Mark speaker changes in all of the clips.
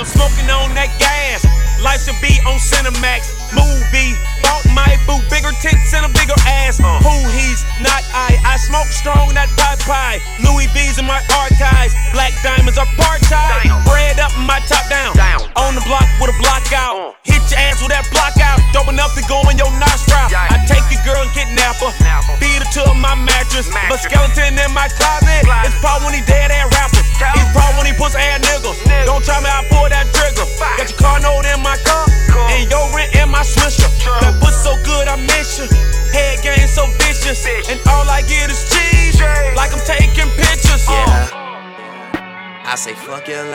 Speaker 1: I am smoking on that gas. Life should be on Cinemax. Movie. Bought my boo. Bigger tits and a bigger ass. Uh. Who he's not I. I smoke strong, not pie pie. Louis V's in my archives. Black diamonds are part time. Bread up my top down. down. On the block with a block out. Uh. Hit your ass with that block out. Dope enough to go in your nostril. Yeah. I take your girl and kidnap her. Beat her to my mattress. mattress. But skeleton in my closet. closet. It's probably when he dead ass rapper. It's probably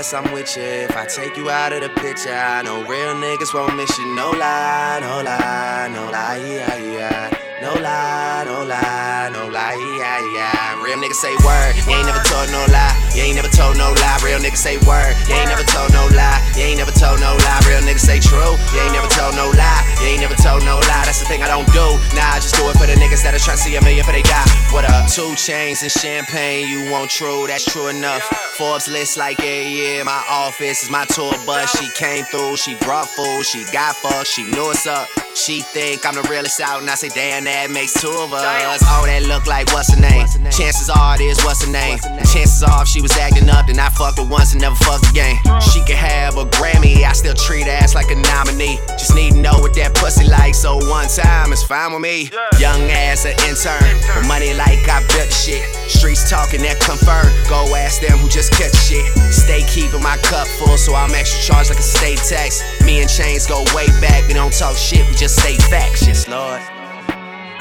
Speaker 1: I'm
Speaker 2: with you. If I take you out of the picture, I know real niggas won't miss you. No lie, no lie, no lie, yeah, yeah. No lie, no lie, no lie, yeah, yeah. Real niggas say word, you ain't never told no lie. You ain't never told no lie. Real niggas say word, you ain't never told no lie. You ain't never told no lie. Real niggas say true, you ain't never told no lie. You ain't never told no lie. That's the thing I don't do. Nah, I just do it for the niggas that are trying to see a million for they got. What up? Two chains and champagne, you want true, that's true enough. Forbes list like, yeah, yeah, my office is my tour bus. She came through, she brought food, she got fucked, she knew it's up. She think I'm the realest out, and I say, damn, that makes two of us. Oh, that look like what's her name? Chances are it is what's her name. Chances are if she was acting up, then I fucked her once and never fucked again. Mm. She could have a Grammy, I still treat her ass like a nominee. Just need to know what that pussy like, so one time is fine with me. Young ass an intern, with money like I built shit. Streets talking that confirm. Go ask them who just catch shit. Stay keeping my cup full, so I'm extra charged like a state tax. Me and Chainz go way back, we don't talk shit, we just say facts, yes, Lord.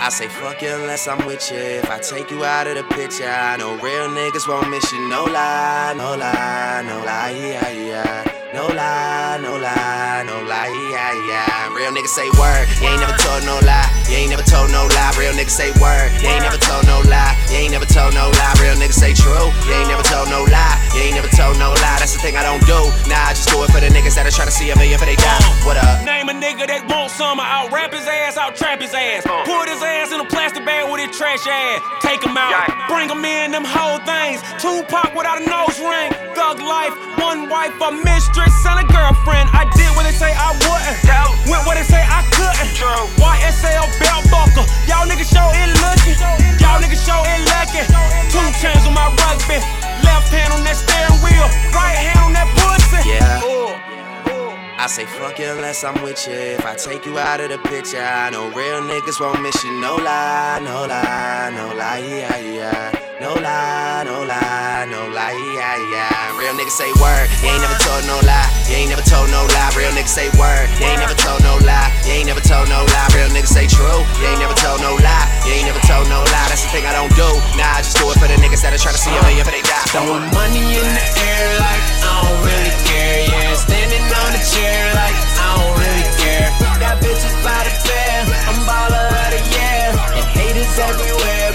Speaker 2: I say fuck you unless I'm with you. If I take you out of the picture, I know real niggas won't miss you. No lie, no lie, no lie, yeah, yeah. No lie, no lie, no lie, yeah, yeah. Real niggas say word, you ain't never told no lie. You ain't never told no lie. Real niggas say word, you ain't never told no lie. You ain't never told no lie. Real niggas say true, you ain't never told no lie. You ain't never told no lie. That's the thing I don't do. Nah, I just do it for the niggas that are trying to see a million for they die. What up?
Speaker 1: Name a nigga that want some. I'll rap his ass, I'll trap his ass. Uh. Put his ass in a plastic bag with his trash ass. Take him out, bring him in, them whole things. Tupac without a nose ring. Thug life, one wife, a mistress, and a girlfriend. I did what they say I wouldn't. Went where they say I couldn't. YSL belt buckle. Y'all niggas show it looking. Y'all niggas show it lucky. Two chains on my rugby. Left hand on that steering wheel. Right hand on that pussy.
Speaker 2: Yeah. I say fuck you unless I'm with you. If I take you out of the picture, I know real niggas won't miss you. No lie, no lie, no lie, yeah, yeah. No lie, no lie, no lie, yeah, yeah. Real niggas say word, you ain't never told no lie. You ain't never told no lie. Real niggas say word, you ain't never told no lie. You ain't never told no lie. Real niggas say true, you ain't never told no lie. You ain't never told no lie. That's the thing I don't do. Nah, I just do it for the niggas that are trying to see a million for they die.
Speaker 3: Throwing money in the air like I don't really care, yeah. Standing on the chair like I don't really care. Got bitches by the pair, I'm baller of the year. And haters everywhere,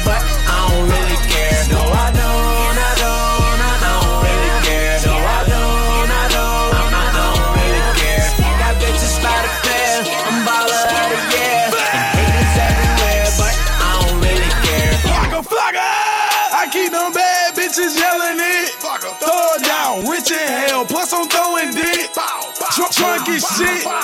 Speaker 4: shit.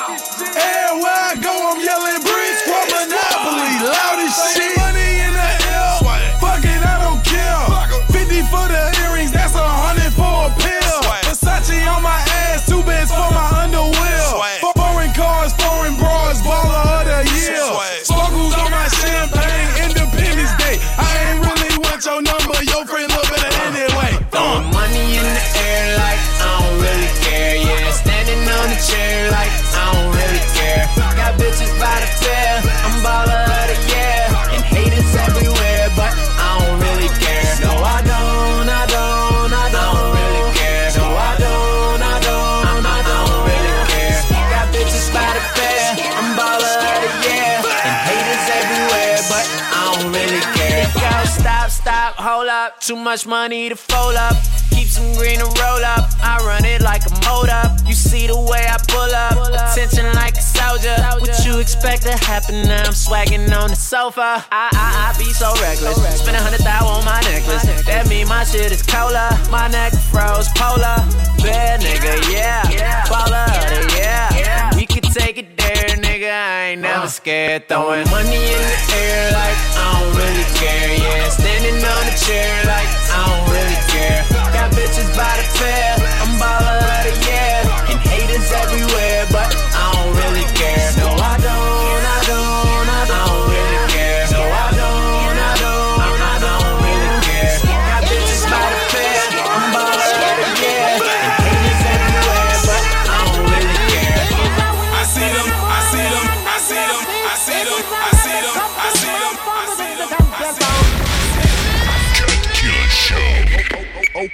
Speaker 3: Too much money to fold up. Keep some green to roll up. I run it like a mold up. You see the way I pull up. Attention like a soldier. What you expect to happen now? I'm swagging on the sofa. I, I, I be so reckless. Spend a hundred thou on my necklace. That mean my shit is cola. My neck froze polar. Bad nigga, yeah. Yeah. yeah take it there, nigga. I ain't never uh, scared. Throwing money in the air like I don't really care. Yeah, standing on a chair like I don't really care. Got bitches by the pair. I'm baller of
Speaker 4: here.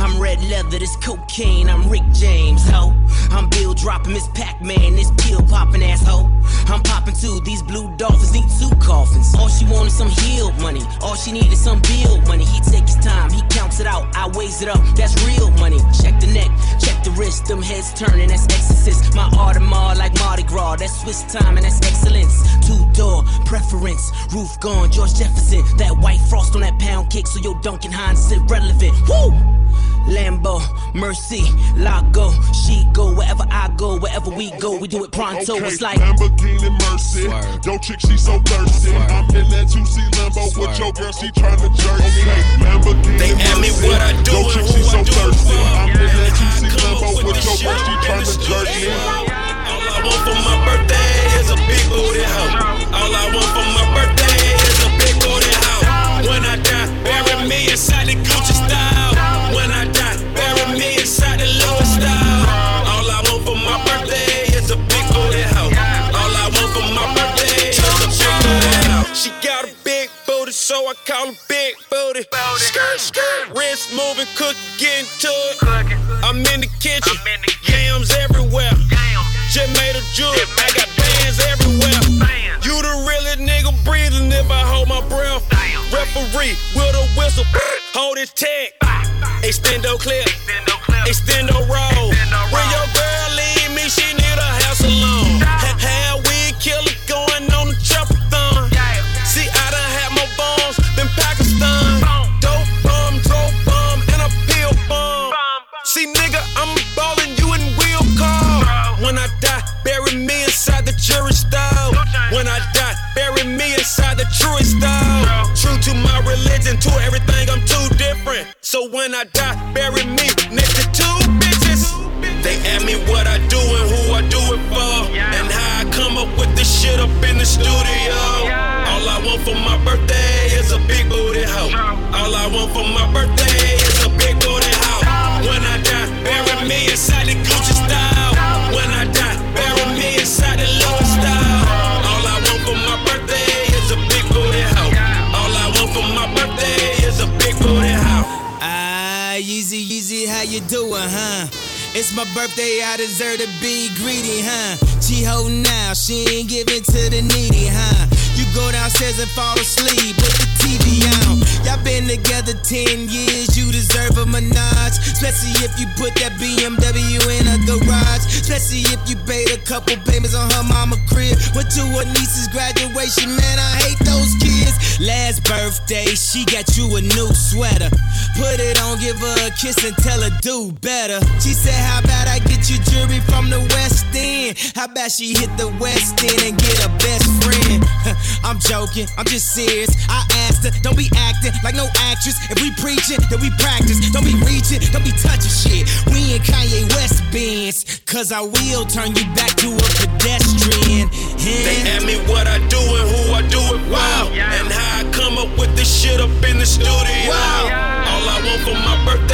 Speaker 5: I'm red leather, this cocaine. I'm Rick James, ho. I'm Bill dropping Miss Pac-Man, this pill popping asshole. I'm popping too. These blue dolphins need two coffins. All she wanted some healed money. All she needed some bill money. He take his time, he counts it out. I weighs it up. That's real money. Check the neck, check the wrist. Them heads turning. That's exorcist. My Audemars like Mardi Gras. That's Swiss time and that's excellence. Two door preference. Roof gone. George Jefferson. That white frost on that pound cake. So your Duncan Hines is irrelevant. Woo! Lambo, Mercy, Lago, she go wherever I go, wherever we go, we do it pronto.
Speaker 6: Okay,
Speaker 5: It's like
Speaker 6: Lamborghini Mercy.
Speaker 5: Swerve.
Speaker 6: Yo, chick, she so thirsty.
Speaker 5: Swerve.
Speaker 6: I'm in that 2C Lambo with
Speaker 5: Swerve.
Speaker 6: your girl, she tryna jerk me. Okay, Lamborghini
Speaker 1: They ask me
Speaker 6: Mercy.
Speaker 1: what I do
Speaker 6: Yo, chick, she so thirsty. I'm in that 2C
Speaker 1: I come
Speaker 6: Lambo
Speaker 1: with
Speaker 6: with your girl, she tryna jerk me.
Speaker 1: All I want for my birthday is a big booty hoe. All I want for my birthday is a big booty hoe. When I die, bury me inside the Gucci style. When I die, bury me inside the Louis style. All I want for my birthday is a big booty hoe. All I want for my birthday is a big booty hoe. She got a big booty, so I call her big booty. Skirt, skirt, wrist moving, cook, getting to it. I'm in the kitchen, yams everywhere. Just made a jewel, I got everywhere. You the realest nigga breathing if I hold my breath. Referee with a whistle, hold his tag. Extendo clip, extendo roll. Truest style. True to my religion, to everything, I'm too different. So when I die, bury me next to two bitches. They ask me what I do and who I do it for. And how I come up with this shit up in the studio. All I want for my birthday is a big booty hoe. All I want for my birthday
Speaker 7: you doing, huh? It's my birthday, I deserve to be greedy, huh? She holding out, she ain't giving to the needy, huh? Go downstairs and fall asleep with the TV on. Y'all been together 10 years, you deserve a menage.
Speaker 5: Especially if you put that BMW in a garage. Especially if you paid a couple payments on her mama crib. Went to her niece's graduation, man, I hate those kids. Last birthday, she got you a new sweater. Put it on, give her a kiss and tell her do better. She said, How about I get you jewelry from the West End? How about she hit the West End and get a best friend? I'm joking, I'm just serious. I asked her, don't be acting like no actress. If we preaching, then we practice. Don't be reaching, don't be touching shit. We in Kanye West bands, cause I will turn you back to a pedestrian.
Speaker 1: They ask me what I do and who I do it wow. And how I come up with this shit up in the studio. All I want for my birthday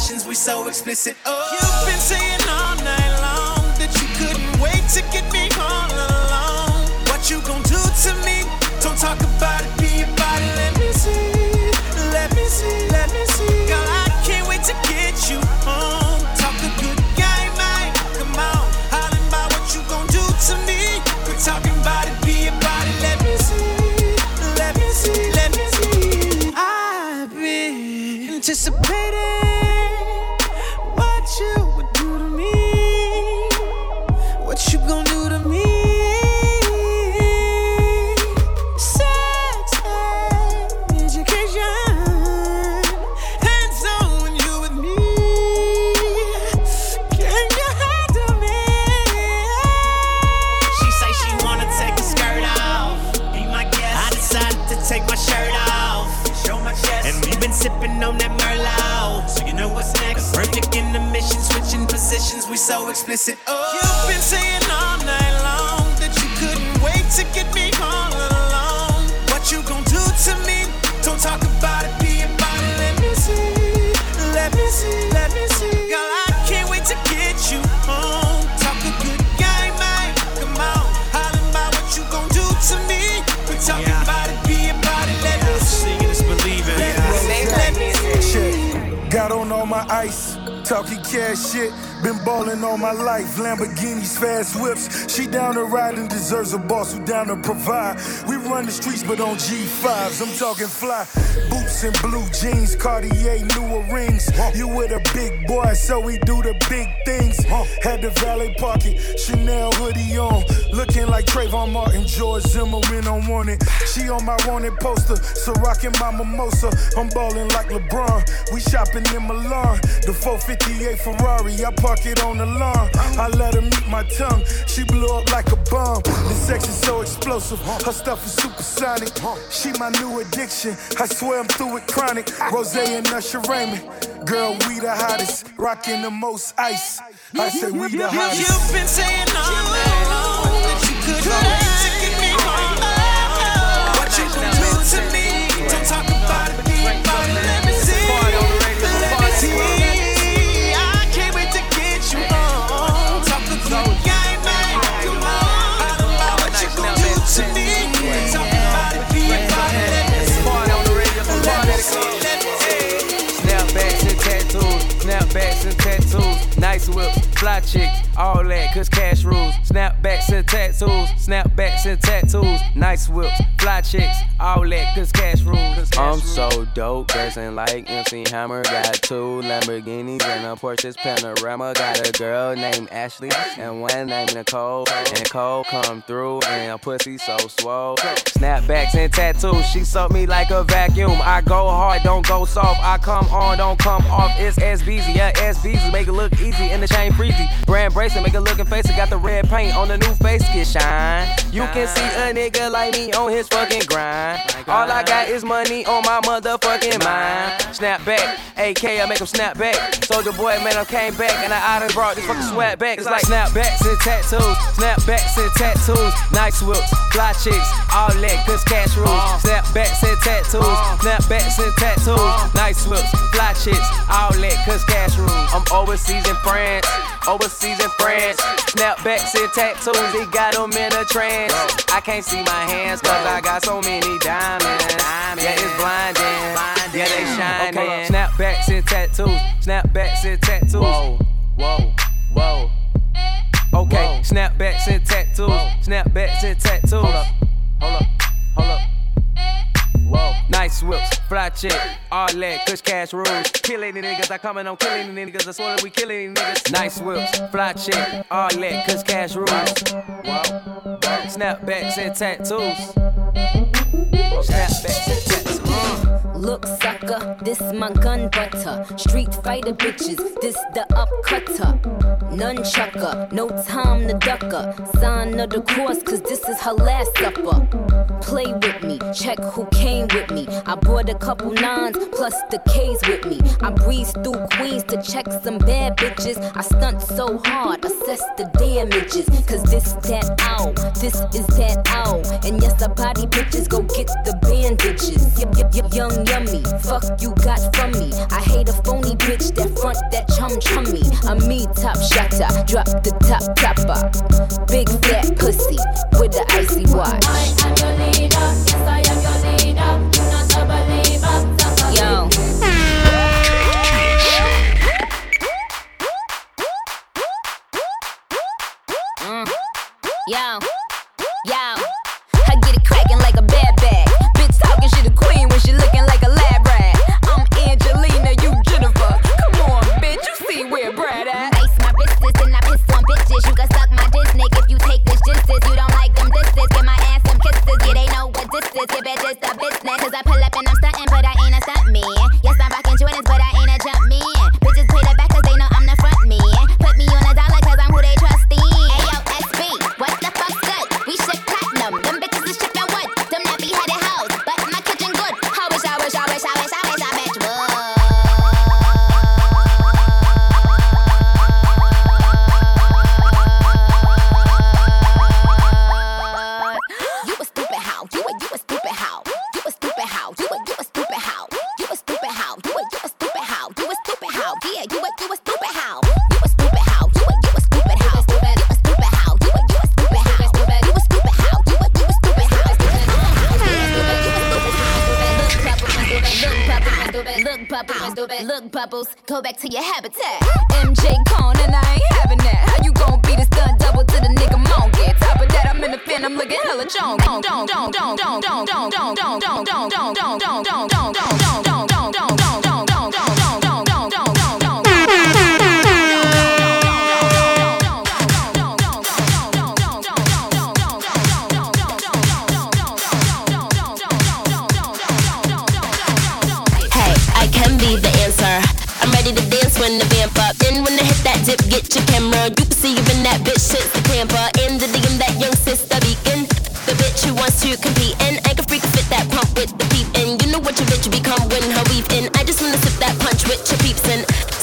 Speaker 3: positions. We so explicit. Oh.
Speaker 8: You've been saying all night long that you couldn't wait to get me all alone. What you gon' do to me? Don't talk about it, be about it. Let me see, let me see.
Speaker 4: Ice, talking cash shit. Been ballin' all my life, Lamborghinis, fast whips. She down to ride and deserves a boss who down to provide. We run the streets, but on G5s, I'm talking fly. Boots and blue jeans, Cartier, newer rings. You with a big boy, so we do the big things. Had the valet pocket, Chanel hoodie on. Looking like Trayvon Martin, George Zimmerman on wanted. She on my wanted poster, so rockin' my mimosa. I'm ballin' like LeBron. We shopping in Milan, the 458 Ferrari. I park it on the lawn. I let her meet my tongue. She blew up like a bomb. The sex is so explosive. Her stuff is supersonic. She my new addiction. I swear I'm through with chronic. Rose and Usher Raymond. Girl, we the hottest. Rocking the most ice. I say we the hottest.
Speaker 8: You've been saying all night long that you couldn't to.
Speaker 9: Fly chick, all that, cause cash rules. Snapbacks and tattoos, snapbacks and tattoos, nice whips, fly chicks, all that, cause cash rules. I'm so dope, dressing like MC Hammer. Got two Lamborghinis and a Porsche's Panamera. Got a girl named Ashley and one named Nicole. And Nicole come through and a pussy so swole. Snapbacks and tattoos, she suck me like a vacuum. I go hard, don't go soft. I come on, don't come off. It's SBZ, yeah, SBZ. Make it look easy in the chain breezy. Brand bracelet, make a looking face. I got the red paint on the new face, get shine. You can see a nigga like me on his fucking grind. All I got is money on my motherfucking mind. Snap back, AK, I make him snap back. Soldier boy, man, I came back and I out and brought this fucking sweat back. It's like snapbacks and tattoos, snapbacks and tattoos, nice whips, fly chicks, all that, cause cash rules. Uh. Snapbacks and tattoos, uh. snapbacks and tattoos, uh. nice whips, fly chicks, all that, cause cash rules. I'm overseas in France, overseas in France. Snapbacks and tattoos, they got them in a trance. I can't see my hands cause I got so many diamonds. Yeah, it's blinding. Yeah, they shining. Okay, snapbacks and tattoos, snapbacks and tattoos. Whoa, whoa, whoa. Okay, snapbacks and tattoos, snapbacks and tattoos. Hold up, hold up, hold up. Whoa. Nice whips, fly chick, all that, kush cash rules. Killing the niggas, I coming on killing the niggas. I swear that we killing the niggas. Nice whips, fly chick, all that, kush cash rules. Whoa. Snapbacks and tattoos. Snapbacks and tattoos.
Speaker 10: Look, sucker, this my gun butter. Street fighter bitches, this the upcutter. Nunchucker, no time to ducker. Sign of the cross, cause this is her last supper. Play with me, check who came with me. I brought a couple nines plus the K's with me. I breeze through Queens to check some bad bitches. I stunt so hard, assess the damages. Cause this that ow, this is that ow. And yes, I body bitches, go get the bandages. Yep, yep, yep, young yummy. Fuck you got from me. I hate a phony bitch that front that chum chummy. A me top shotter, drop the top topper. Big fat pussy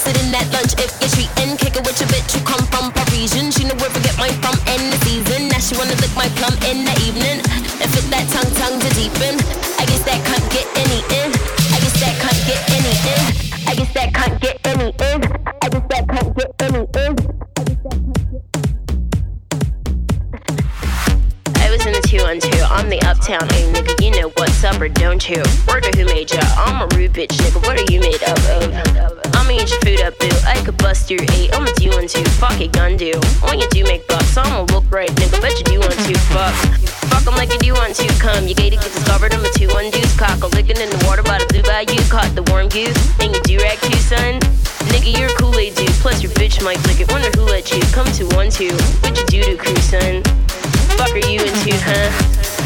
Speaker 11: in.
Speaker 12: Sit in that lunch if you're treating. Kick it with your bitch who come from Parisian. She know where to get my from in the season. Now she wanna lick my plum in the evening. And fit that tongue tongue to deepen. I guess that can't get any in. I guess that can't get any in. I guess that can't get any in. I guess that can't get any in.
Speaker 13: I was in the 2 on 2. I'm the uptown A nigga. You know what's up or don't you? Word to who made ya? I'm a rude bitch nigga. What are you Your eight. Do one two. Fuck it, gun do. When you do make bucks, I'ma look right, nigga. Bet you do want to. Fuck. Fuck 'em like you do want to. Come, you gated, get discovered. I'm a 2 1 deuce. Cock a licking in the water by the blue bayou. Caught the warm goose. And you do rag too, son. Nigga, you're a Kool-Aid dude. Plus your bitch might lick it. Wonder who let you come to one two. What you do to crew, son? Fuck are you into, huh?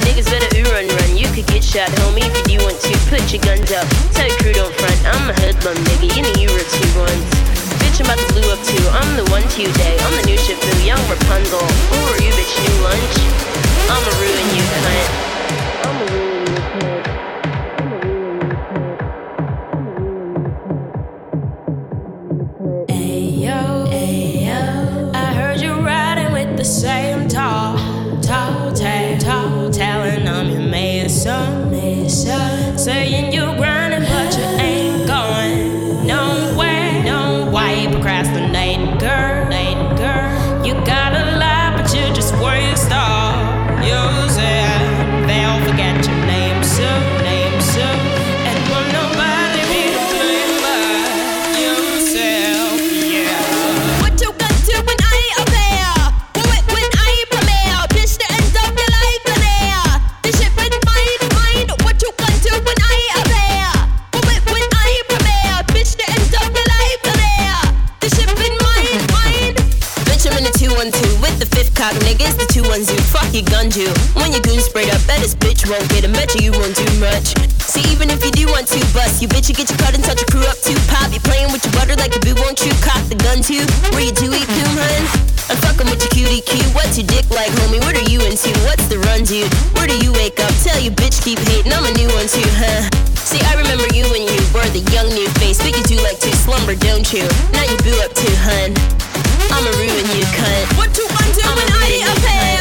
Speaker 13: Niggas better ooh run run. You could get shot, homie, if you do want to. Put your guns up. Tell your crew don't front. I'm a hoodlum, nigga. You know you were two ones. Bitch, I'm about to blue up too. I'm the one to day. I'm the new boo, young Rapunzel. Who are you, bitch? New lunch? I'ma ruin you, cunt. Want to bust, you bitch, you get your cut and touch your crew up too. Pop, you playing with your butter like a boo, won't you? Cock the gun too. Where you do eat coon, hun? I'm fucking with your cutie cue. What's your dick like, homie? What are you into? What's the run, dude? Where do you wake up? Tell you bitch keep hating. I'm a new one too, huh? See, I remember you when you were the young new face. But you do like to slumber, don't you? Now you boo up too, hun. I'ma ruin you, cunt.
Speaker 12: What you gonna do when I up there?